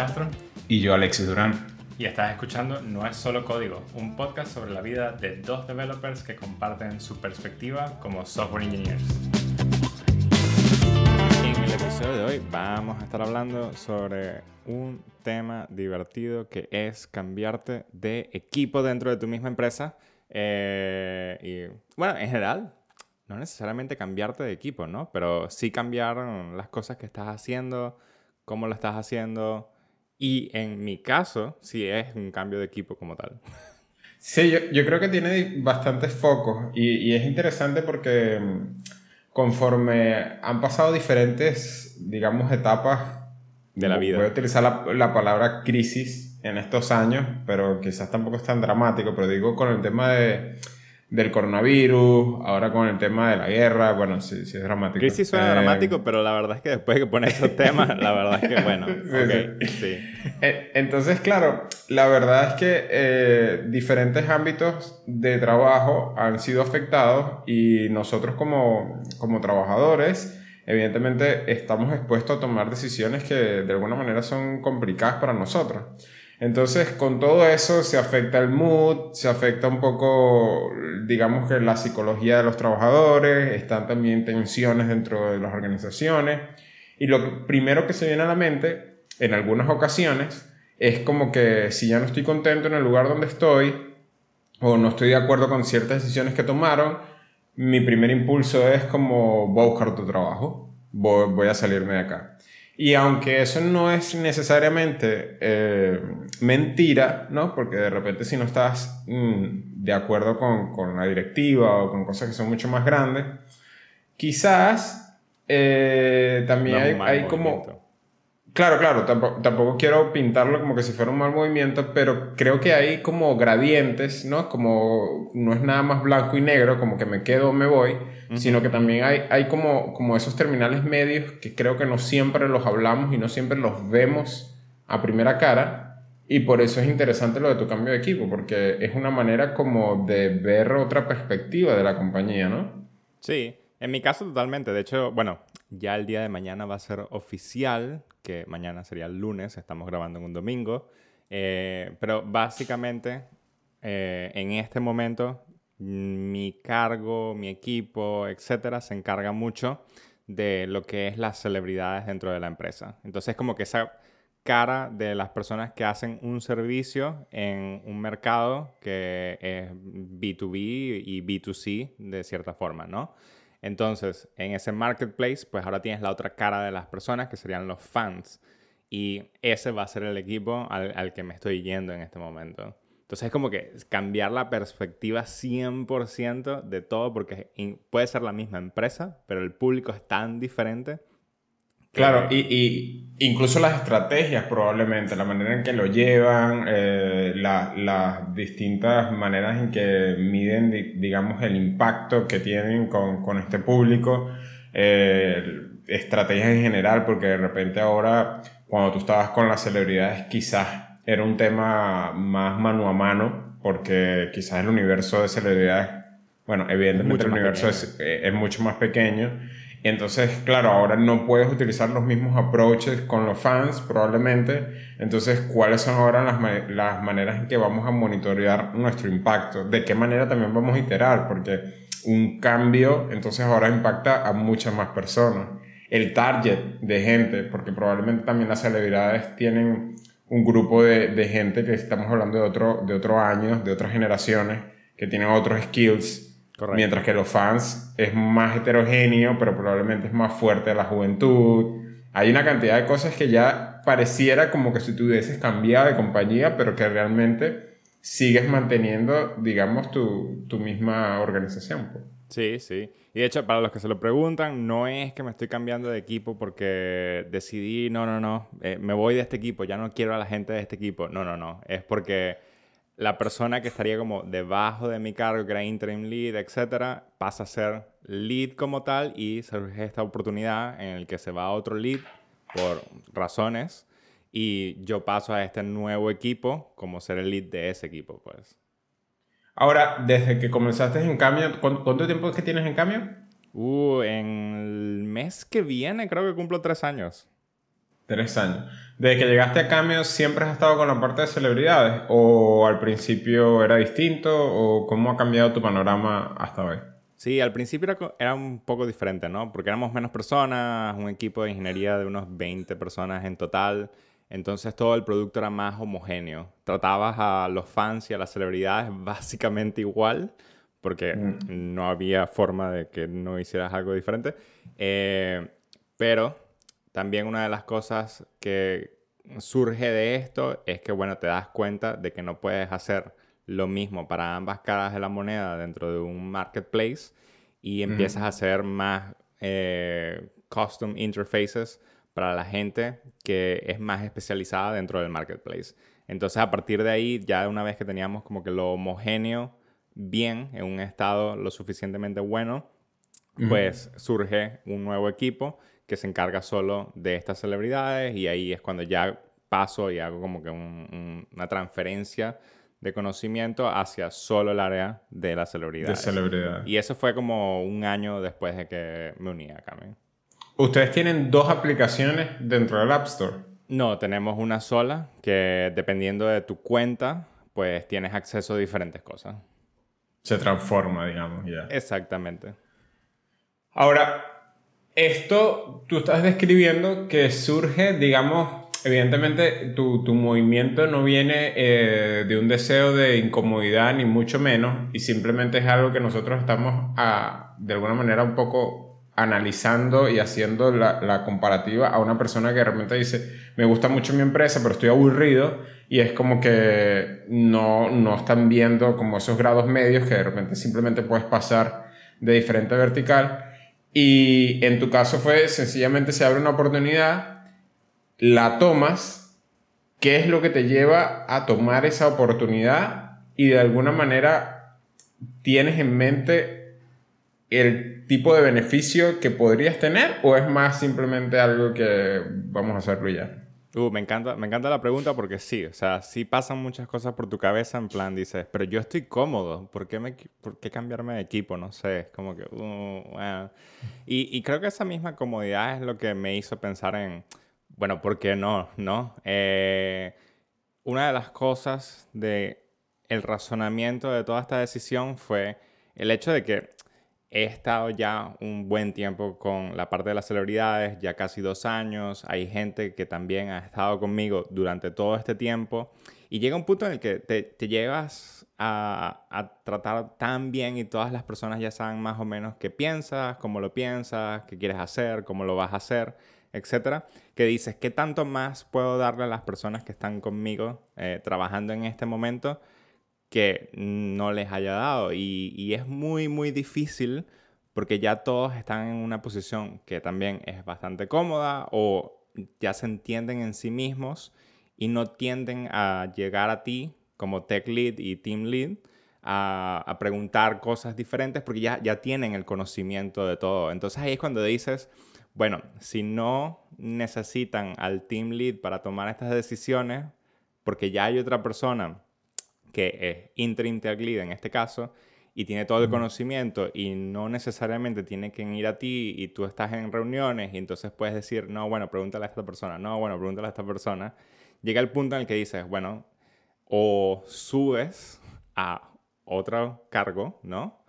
Castro. Y yo, Alexis Durán. Y estás escuchando No es solo código, un podcast sobre la vida de dos developers que comparten su perspectiva como software engineers. En el episodio de hoy vamos a estar hablando sobre un tema divertido que es cambiarte de equipo dentro de tu misma empresa. Eh, y bueno, en general, no necesariamente cambiarte de equipo, ¿no? Pero sí cambiar las cosas que estás haciendo, cómo lo estás haciendo. Y en mi caso, sí es un cambio de equipo como tal. Sí, yo, yo creo que tiene bastantes focos y, y, es interesante porque mm, conforme han pasado diferentes, digamos, etapas de la vida. Voy a utilizar la, la palabra crisis en estos años, pero quizás tampoco es tan dramático, pero digo con el tema de del coronavirus, ahora con el tema de la guerra, bueno, sí, sí es dramático. Crisis suena eh, dramático, pero la verdad es que después de que pones esos temas, la verdad es que, bueno, sí, sí. Eh, entonces, claro, la verdad es que eh, diferentes ámbitos de trabajo han sido afectados y nosotros como, como trabajadores, evidentemente, estamos expuestos a tomar decisiones que de alguna manera son complicadas para nosotros. Entonces, con todo eso se afecta el mood, se afecta un poco, digamos que la psicología de los trabajadores, están también tensiones dentro de las organizaciones. Y lo primero que se viene a la mente, en algunas ocasiones, es como que si ya no estoy contento en el lugar donde estoy, o no estoy de acuerdo con ciertas decisiones que tomaron, mi primer impulso es como voy a buscar otro trabajo, voy, voy a salirme de acá. Y aunque eso no es necesariamente eh, mentira, ¿no? Porque de repente si no estás mm, de acuerdo con, con, la directiva o con cosas que son mucho más grandes, quizás eh, también hay, hay como Claro, claro, tampoco, tampoco, quiero pintarlo como que si fuera un mal movimiento, pero creo que hay como gradientes, ¿no? Como no es nada más blanco y negro, como que me quedo o me voy, sino que también hay, hay como, como esos terminales medios que creo que no siempre los hablamos y no siempre los vemos a primera cara, y por eso es interesante lo de tu cambio de equipo, porque es una manera como de ver otra perspectiva de la compañía, ¿no? Sí, en mi caso totalmente. De hecho, bueno, ya el día de mañana va a ser oficial que mañana sería el lunes, estamos grabando en un domingo. Eh, pero básicamente, eh, en este momento, mi cargo, mi equipo, etcétera, se encarga mucho de lo que es las celebridades dentro de la empresa. Entonces, como que esa cara de las personas que hacen un servicio en un mercado que es B2B y B2C de cierta forma, ¿no? Entonces, en ese marketplace, pues ahora tienes la otra cara de las personas, que serían los fans. Y ese va a ser el equipo al, que me estoy yendo en este momento. Entonces es como que cambiar la perspectiva 100% de todo, porque puede ser la misma empresa, pero el público es tan diferente Claro, y, y, incluso las estrategias probablemente, la manera en que lo llevan, eh, las distintas maneras en que miden, digamos, el impacto que tienen con, con este público, eh, estrategias en general, porque de repente ahora, cuando tú estabas con las celebridades, quizás era un tema más mano a mano, porque quizás el universo de celebridades, bueno, evidentemente el universo es, eh, es mucho más pequeño entonces, claro, ahora no puedes utilizar los mismos approaches con los fans, probablemente. Entonces, ¿cuáles son ahora las, las maneras en que vamos a monitorear nuestro impacto? ¿De qué manera también vamos a iterar? Porque un cambio, entonces ahora impacta a muchas más personas. El target de gente, porque probablemente también las celebridades tienen un grupo de, de gente que estamos hablando de otro, de otro año, de otras generaciones, que tienen otros skills Mientras que los fans es más heterogéneo, pero probablemente es más fuerte la juventud. Hay una cantidad de cosas que ya pareciera como que si tú hubieses cambiado de compañía, pero que realmente sigues manteniendo, digamos, tu, tu misma organización. Pues. Sí, sí. Y de hecho, para los que se lo preguntan, no es que me estoy cambiando de equipo porque decidí, no, no, no, eh, me voy de este equipo, ya no quiero a la gente de este equipo. No, no, no. Es porque la persona que estaría como debajo de mi cargo, que era interim lead, etcétera, pasa a ser lead como tal y surge esta oportunidad en el que se va a otro lead por razones y yo paso a este nuevo equipo como ser el lead de ese equipo, pues. Ahora, desde que comenzaste en cambio, ¿cuánto tiempo es que tienes en cambio? Uh, en el mes que viene creo que cumplo tres años. Tres años. Desde que llegaste a Cameo, ¿siempre has estado con la parte de celebridades? ¿O al principio era distinto? ¿O cómo ha cambiado tu panorama hasta hoy? Sí, al principio era, un poco diferente, ¿no? Porque éramos menos personas, un equipo de ingeniería de unos 20 personas en total. Entonces todo el producto era más homogéneo. Tratabas a los fans y a las celebridades básicamente igual, porque mm. no había forma de que no hicieras algo diferente. Eh, pero también una de las cosas que surge de esto es que, bueno, te das cuenta de que no puedes hacer lo mismo para ambas caras de la moneda dentro de un marketplace y empiezas a hacer más eh, custom interfaces para la gente que es más especializada dentro del marketplace. Entonces, a partir de ahí, ya una vez que teníamos como que lo homogéneo bien, en un estado lo suficientemente bueno, pues surge un nuevo equipo que se encarga solo de estas celebridades y ahí es cuando ya paso y hago como que una transferencia de conocimiento hacia solo el área de la celebridad. De celebridad. Y eso fue como un año después de que me uní a Camen. ¿Ustedes tienen dos aplicaciones dentro del App Store? No, tenemos una sola que dependiendo de tu cuenta, pues tienes acceso a diferentes cosas. Se transforma, digamos, ya. Exactamente. Ahora, esto tú estás describiendo que surge, digamos, evidentemente tu, tu movimiento no viene eh, de un deseo de incomodidad ni mucho menos y simplemente es algo que nosotros estamos a, de alguna manera un poco analizando y haciendo la, la, comparativa a una persona que de repente dice, me gusta mucho mi empresa, pero estoy aburrido y es como que no, no están viendo como esos grados medios que de repente simplemente puedes pasar de diferente vertical y en tu caso fue sencillamente se abre una oportunidad, la tomas, ¿qué es lo que te lleva a tomar esa oportunidad? Y de alguna manera tienes en mente el tipo de beneficio que podrías tener o es más simplemente algo que vamos a hacerlo ya? Uh, me encanta, me encanta la pregunta porque sí, o sea, sí pasan muchas cosas por tu cabeza en plan, dices, pero yo estoy cómodo, ¿por qué, me, por qué cambiarme de equipo? No sé, es como que, uh, y, y, creo que esa misma comodidad es lo que me hizo pensar en, bueno, ¿por qué no? ¿No? Eh, una de las cosas de el razonamiento de toda esta decisión fue el hecho de que He estado ya un buen tiempo con la parte de las celebridades, ya casi dos años. Hay gente que también ha estado conmigo durante todo este tiempo. Y llega un punto en el que te, te llevas a, a, tratar tan bien y todas las personas ya saben más o menos qué piensas, cómo lo piensas, qué quieres hacer, cómo lo vas a hacer, etcétera, que dices, ¿qué tanto más puedo darle a las personas que están conmigo eh, trabajando en este momento? Que no les haya dado. Y, es muy, muy difícil porque ya todos están en una posición que también es bastante cómoda o ya se entienden en sí mismos y no tienden a llegar a ti como tech lead y team lead a, preguntar cosas diferentes porque ya, ya tienen el conocimiento de todo. Entonces ahí es cuando dices, bueno, si no necesitan al team lead para tomar estas decisiones, porque ya hay otra persona que es interim tech lead en este caso, y tiene todo el conocimiento y no necesariamente tiene que ir a ti y tú estás en reuniones y entonces puedes decir, no, bueno, pregúntale a esta persona, no, bueno, pregúntale a esta persona, llega el punto en el que dices, bueno, o subes a otro cargo, ¿no?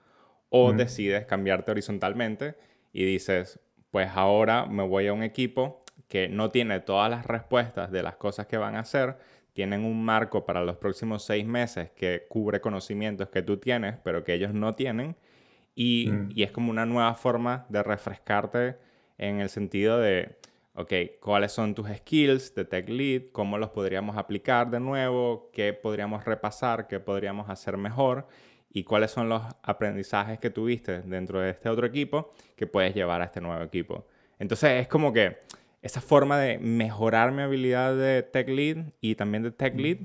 O decides cambiarte horizontalmente y dices, pues ahora me voy a un equipo que no tiene todas las respuestas de las cosas que van a hacer, tienen un marco para los próximos seis meses que cubre conocimientos que tú tienes, pero que ellos no tienen. Y, mm. y, es como una nueva forma de refrescarte en el sentido de, ok, ¿cuáles son tus skills de tech lead? ¿Cómo los podríamos aplicar de nuevo? ¿Qué podríamos repasar? ¿Qué podríamos hacer mejor? ¿Y cuáles son los aprendizajes que tuviste dentro de este otro equipo que puedes llevar a este nuevo equipo? Entonces es como que esa forma de mejorar mi habilidad de tech lead y también de tech lead,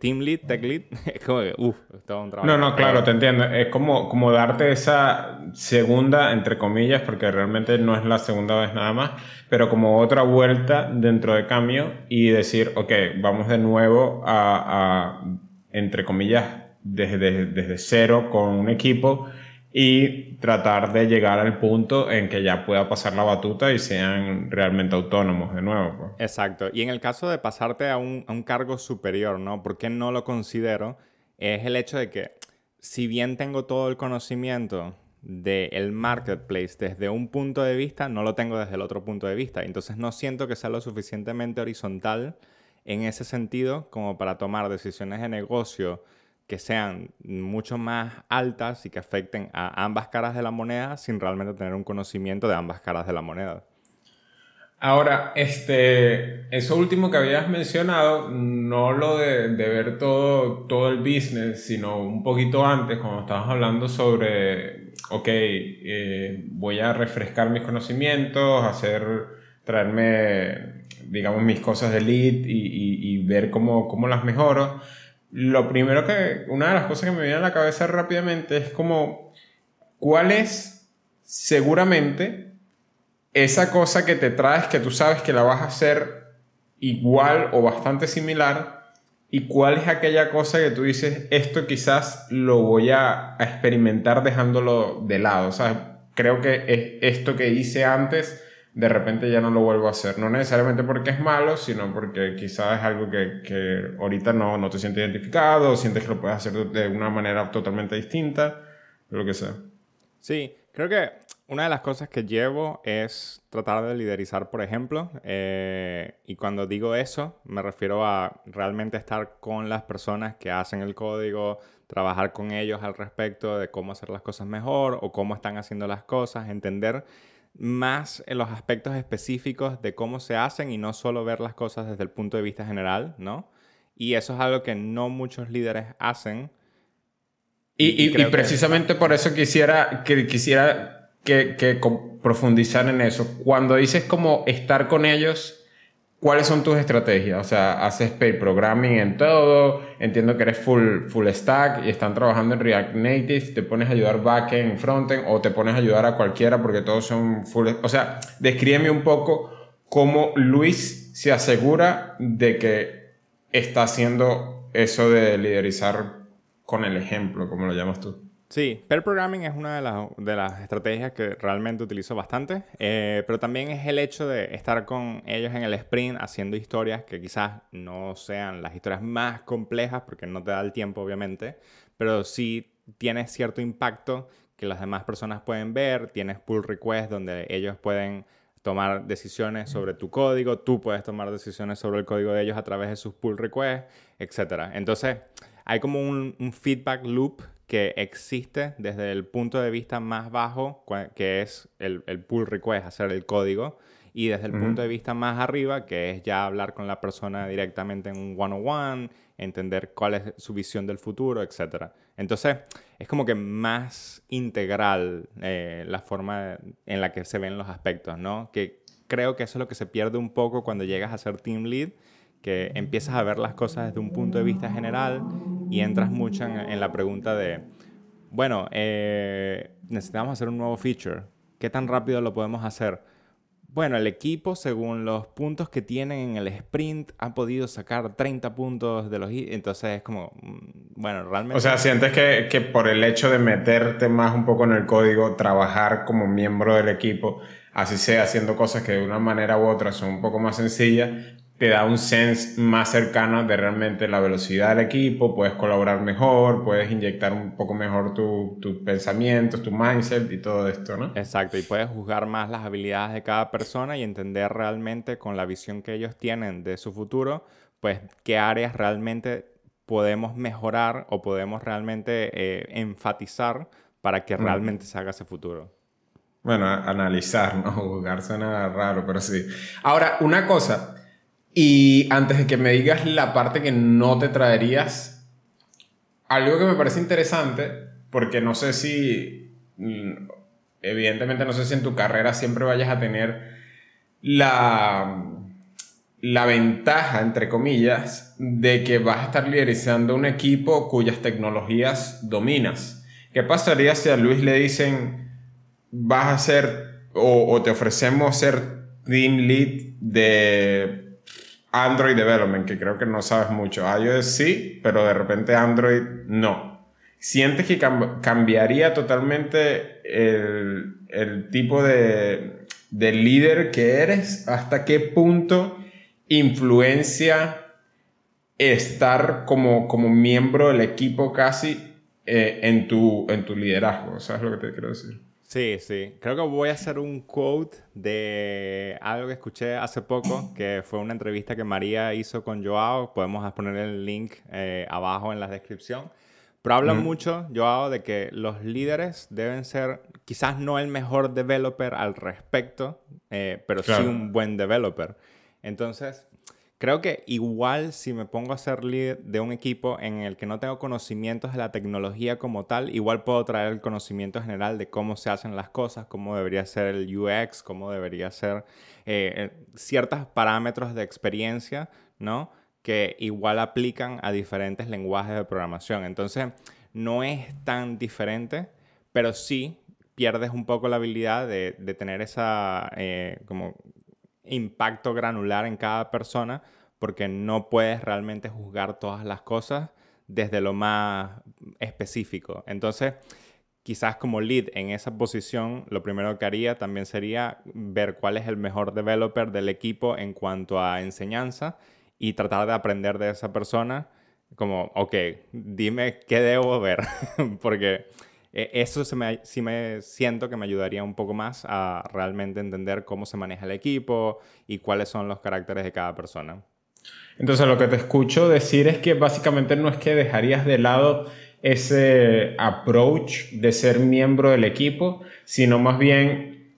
team lead, tech lead, es como que, uff, todo un trabajo. No, no, claro, te entiendo. Es como, como darte esa segunda, entre comillas, porque realmente no es la segunda vez nada más, pero como otra vuelta dentro de cambio y decir, ok, vamos de nuevo a, a entre comillas, desde, desde cero con un equipo y tratar de llegar al punto en que ya pueda pasar la batuta y sean realmente autónomos de nuevo. Pues. Exacto. Y en el caso de pasarte a un, a un cargo superior, ¿no? ¿Por qué no lo considero? Es el hecho de que si bien tengo todo el conocimiento del marketplace desde un punto de vista, no lo tengo desde el otro punto de vista. Entonces no siento que sea lo suficientemente horizontal en ese sentido como para tomar decisiones de negocio que sean mucho más altas y que afecten a ambas caras de la moneda sin realmente tener un conocimiento de ambas caras de la moneda. Ahora, este, eso último que habías mencionado, no lo de, ver todo, todo el business, sino un poquito antes, cuando estabas hablando sobre, ok, eh, voy a refrescar mis conocimientos, hacer, traerme, digamos, mis cosas de lead y, y ver cómo, cómo las mejoro lo primero que, una de las cosas que me viene a la cabeza rápidamente es como, ¿cuál es seguramente esa cosa que te traes que tú sabes que la vas a hacer igual o bastante similar? ¿Y cuál es aquella cosa que tú dices, esto quizás lo voy a, experimentar dejándolo de lado? O sea, creo que es esto que hice antes de repente ya no lo vuelvo a hacer. No necesariamente porque es malo, sino porque quizás es algo que, que ahorita no, no te sientes identificado, sientes que lo puedes hacer de una manera totalmente distinta, lo que sea. Sí, creo que una de las cosas que llevo es tratar de liderizar, por ejemplo, eh, y cuando digo eso, me refiero a realmente estar con las personas que hacen el código, trabajar con ellos al respecto de cómo hacer las cosas mejor o cómo están haciendo las cosas, entender más en los aspectos específicos de cómo se hacen y no solo ver las cosas desde el punto de vista general, ¿no? Y eso es algo que no muchos líderes hacen. Y, precisamente por eso quisiera que, quisiera que, que profundizar en eso. Cuando dices como estar con ellos, ¿Cuáles son tus estrategias? O sea, haces pair programming en todo, entiendo que eres full, full stack y están trabajando en React Native, te pones a ayudar backend, frontend o te pones a ayudar a cualquiera porque todos son full... O sea, descríbeme un poco cómo Luis se asegura de que está haciendo eso de liderizar con el ejemplo, como lo llamas tú. Sí, pair programming es una de, las estrategias que realmente utilizo bastante, eh, pero también es el hecho de estar con ellos en el sprint haciendo historias que quizás no sean las historias más complejas porque no te da el tiempo obviamente, pero sí tiene cierto impacto que las demás personas pueden ver, tienes pull requests donde ellos pueden tomar decisiones sobre tu código, tú puedes tomar decisiones sobre el código de ellos a través de sus pull requests, etc. Entonces, hay como un, un feedback loop que existe desde el punto de vista más bajo, que es el, el pull request, hacer el código, y desde el punto de vista más arriba, que es ya hablar con la persona directamente en un one-on-one, entender cuál es su visión del futuro, etc. Entonces, es como que más integral eh, la forma en la que se ven los aspectos, ¿no? Que creo que eso es lo que se pierde un poco cuando llegas a ser team lead, que empiezas a ver las cosas desde un punto de vista general y entras mucho en, la pregunta de, bueno, eh, necesitamos hacer un nuevo feature, ¿qué tan rápido lo podemos hacer? Bueno, el equipo, según los puntos que tienen en el sprint, ha podido sacar 30 puntos de los... Entonces es como, mm, bueno, realmente... O sea, sientes que, que por el hecho de meterte más un poco en el código, trabajar como miembro del equipo, así sea haciendo cosas que de una manera u otra son un poco más sencillas, te da un sense más cercano de realmente la velocidad del equipo, puedes colaborar mejor, puedes inyectar un poco mejor tus tu pensamientos, tu mindset y todo esto, ¿no? Exacto, y puedes juzgar más las habilidades de cada persona y entender realmente con la visión que ellos tienen de su futuro, pues qué áreas realmente podemos mejorar o podemos realmente eh, enfatizar para que realmente se haga ese futuro. Bueno, analizar, ¿no? Juzgar suena raro, pero sí. Ahora, una cosa, y antes de que me digas la parte que no te traerías, algo que me parece interesante, porque no sé si, mm, evidentemente no sé si en tu carrera siempre vayas a tener la, la ventaja, entre comillas, de que vas a estar liderizando un equipo cuyas tecnologías dominas. ¿Qué pasaría si a Luis le dicen, vas a ser, o, o te ofrecemos ser team lead de Android Development, que creo que no sabes mucho. iOS sí, pero de repente Android no. ¿sientes que cambiaría totalmente el, tipo de, de líder que eres? ¿Hasta qué punto influencia estar como, como miembro del equipo casi eh, en, tu, en tu liderazgo? ¿Sabes lo que te quiero decir? Sí, sí. Creo que voy a hacer un quote de algo que escuché hace poco, que fue una entrevista que María hizo con Joao. Podemos poner el link eh, abajo en la descripción. Pero hablan mucho, Joao, de que los líderes deben ser quizás no el mejor developer al respecto, eh, pero sí un buen developer. Entonces, Creo que igual si me pongo a ser líder de un equipo en el que no tengo conocimientos de la tecnología como tal, igual puedo traer el conocimiento general de cómo se hacen las cosas, cómo debería ser el UX, cómo debería ser eh, eh, ciertos parámetros de experiencia, ¿no? Que igual aplican a diferentes lenguajes de programación. Entonces, no es tan diferente, pero sí pierdes un poco la habilidad de, tener esa eh, como impacto granular en cada persona porque no puedes realmente juzgar todas las cosas desde lo más específico. Entonces, quizás como lead en esa posición, lo primero que haría también sería ver cuál es el mejor developer del equipo en cuanto a enseñanza y tratar de aprender de esa persona como, ok, dime qué debo ver, porque eh, eso me, sí me siento que me ayudaría un poco más a realmente entender cómo se maneja el equipo y cuáles son los caracteres de cada persona. Entonces lo que te escucho decir es que básicamente no es que dejarías de lado ese approach de ser miembro del equipo, sino más bien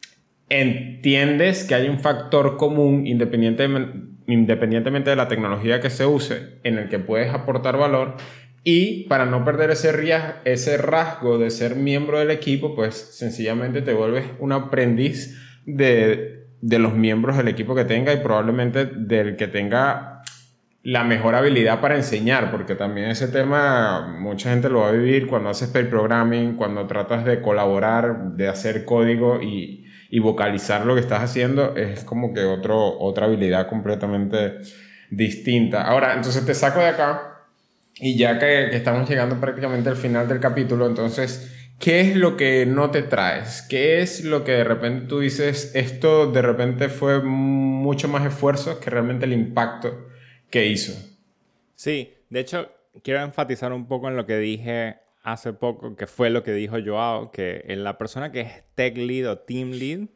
entiendes que hay un factor común independientemente, independientemente de la tecnología que se use en el que puedes aportar valor y para no perder ese, ese rasgo de ser miembro del equipo, pues sencillamente te vuelves un aprendiz de, de los miembros del equipo que tenga y probablemente del que tenga la mejor habilidad para enseñar, porque también ese tema mucha gente lo va a vivir cuando haces pair programming, cuando tratas de colaborar, de hacer código y, y vocalizar lo que estás haciendo, es como que otro, otra habilidad completamente distinta. Ahora, entonces te saco de acá y ya que, estamos llegando prácticamente al final del capítulo, entonces, ¿qué es lo que no te traes? ¿Qué es lo que de repente tú dices, esto de repente fue mucho más esfuerzo que realmente el impacto que hizo? Sí, de hecho, quiero enfatizar un poco en lo que dije hace poco, que fue lo que dijo Joao, que en la persona que es tech lead o team lead,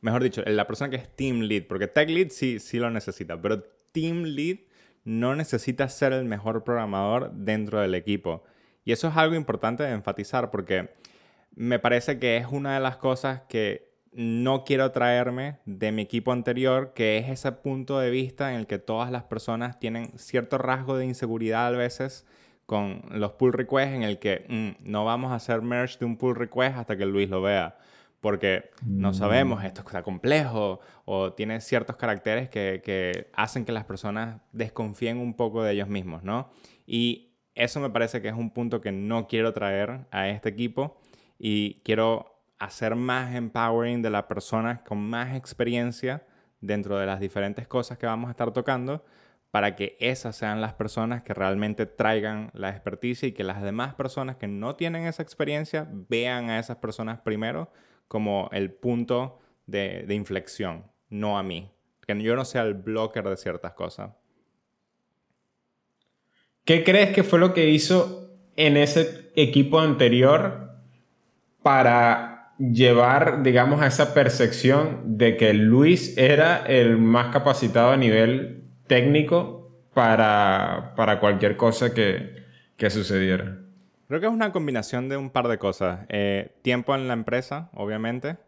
mejor dicho, en la persona que es team lead, porque tech lead sí, sí lo necesita, pero team lead no necesitas ser el mejor programador dentro del equipo. Y eso es algo importante de enfatizar porque me parece que es una de las cosas que no quiero traerme de mi equipo anterior, que es ese punto de vista en el que todas las personas tienen cierto rasgo de inseguridad a veces con los pull requests en el que mm, no vamos a hacer merge de un pull request hasta que Luis lo vea porque no sabemos, esto está complejo o tiene ciertos caracteres que, hacen que las personas desconfíen un poco de ellos mismos, ¿no? Y eso me parece que es un punto que no quiero traer a este equipo y quiero hacer más empowering de las personas con más experiencia dentro de las diferentes cosas que vamos a estar tocando para que esas sean las personas que realmente traigan la experticia y que las demás personas que no tienen esa experiencia vean a esas personas primero como el punto de, inflexión, no a mí. Que yo no sea el blocker de ciertas cosas. ¿Qué crees que fue lo que hizo en ese equipo anterior para llevar, digamos, a esa percepción de que Luis era el más capacitado a nivel técnico para, cualquier cosa que, que sucediera? Creo que es una combinación de un par de cosas. Eh, tiempo en la empresa, obviamente,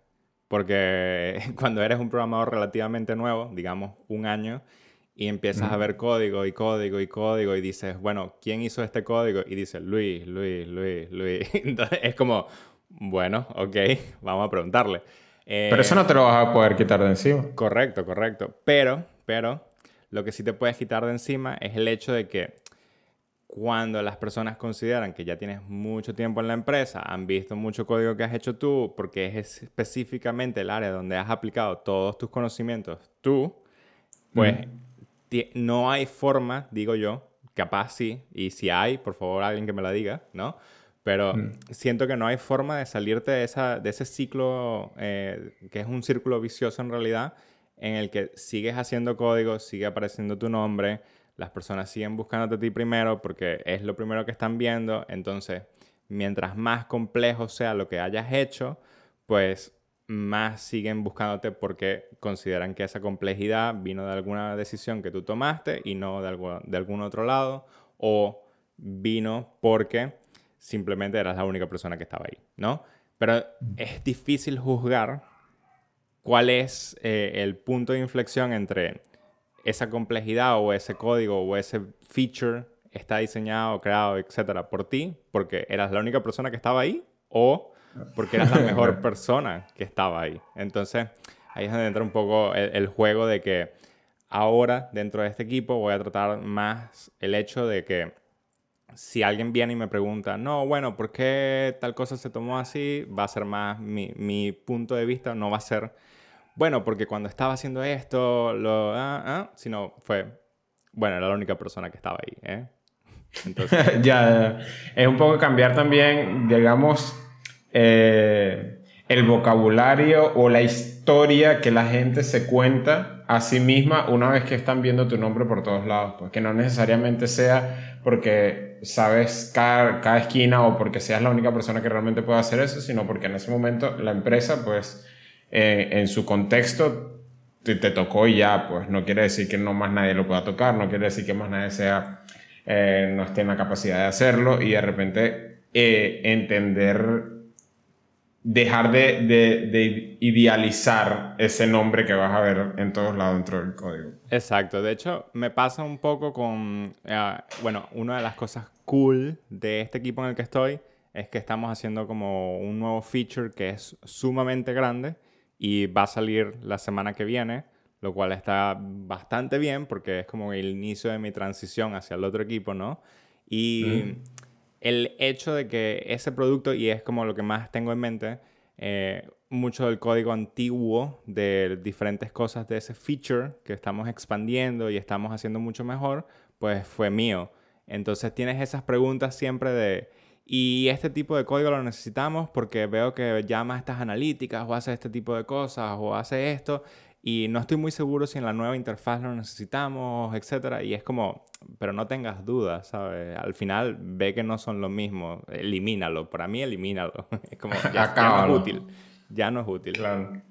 porque cuando eres un programador relativamente nuevo, digamos un año, y empiezas a ver código y código y código y dices, bueno, ¿quién hizo este código? Y dices, Luis, Luis, Luis, Luis. Entonces es como, bueno, ok, vamos a preguntarle. pero eso no te lo vas a poder quitar de encima. Correcto, correcto. Pero, pero, lo que sí te puedes quitar de encima es el hecho de que cuando las personas consideran que ya tienes mucho tiempo en la empresa, han visto mucho código que has hecho tú, porque es específicamente el área donde has aplicado todos tus conocimientos tú, pues no hay forma, digo yo, capaz sí, y si hay, por favor alguien que me la diga, ¿no? Pero mm. siento que no hay forma de salirte de, esa, de ese ciclo, eh, que es un círculo vicioso en realidad, en el que sigues haciendo código, sigue apareciendo tu nombre, las personas siguen buscándote a ti primero porque es lo primero que están viendo. Entonces, mientras más complejo sea lo que hayas hecho, pues más siguen buscándote porque consideran que esa complejidad vino de alguna decisión que tú tomaste y no de, algo, de algún otro lado, o vino porque simplemente eras la única persona que estaba ahí, ¿no? Pero es difícil juzgar cuál es eh, el punto de inflexión entre esa complejidad o ese código o ese feature está diseñado, creado, etcétera, por ti, porque eras la única persona que estaba ahí, o porque eras la mejor persona que estaba ahí. Entonces, ahí es donde entra un poco el, juego de que ahora, dentro de este equipo, voy a tratar más el hecho de que si alguien viene y me pregunta, no, bueno, ¿por qué tal cosa se tomó así? Va a ser más mi, mi punto de vista, no va a ser, bueno, porque cuando estaba haciendo esto, lo, ah, ah", sino fue, bueno, era la única persona que estaba ahí, ¿eh? Entonces... ya, es un poco cambiar también, digamos, eh, el vocabulario o la historia que la gente se cuenta a sí misma una vez que están viendo tu nombre por todos lados. Pues que no necesariamente sea porque sabes cada, cada esquina o porque seas la única persona que realmente puede hacer eso, sino porque en ese momento la empresa, pues, eh, en su contexto te, te, tocó y ya, pues no quiere decir que no más nadie lo pueda tocar, no quiere decir que más nadie sea, eh, no esté en la capacidad de hacerlo y de repente eh, entender dejar de, de, idealizar ese nombre que vas a ver en todos lados dentro del código. Exacto, de hecho me pasa un poco con, eh, bueno, una de las cosas cool de este equipo en el que estoy es que estamos haciendo como un nuevo feature que es sumamente grande y va a salir la semana que viene, lo cual está bastante bien porque es como el inicio de mi transición hacia el otro equipo, ¿no? Y... Mm el hecho de que ese producto, y es como lo que más tengo en mente, eh, mucho del código antiguo de diferentes cosas de ese feature que estamos expandiendo y estamos haciendo mucho mejor, pues fue mío. Entonces tienes esas preguntas siempre de, ¿y este tipo de código lo necesitamos? Porque veo que llama estas analíticas o hace este tipo de cosas o hace esto y no estoy muy seguro si en la nueva interfaz lo necesitamos, etcétera. Y es como, pero no tengas dudas, ¿sabes? Al final ve que no son lo mismo, elimínalo. Para mí, elimínalo. Es como, ya, no es útil. Ya no es útil. Claro.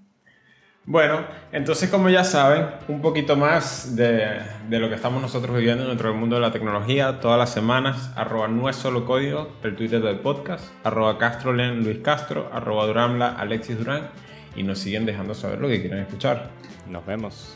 Bueno, entonces como ya saben, un poquito más de, de, lo que estamos nosotros viviendo dentro del mundo de la tecnología, todas las semanas, arroba no es solo código, el Twitter del podcast, arroba castrolen Luis Castro, arroba Duramla Alexis Durán y nos siguen dejando saber lo que quieren escuchar. Nos vemos.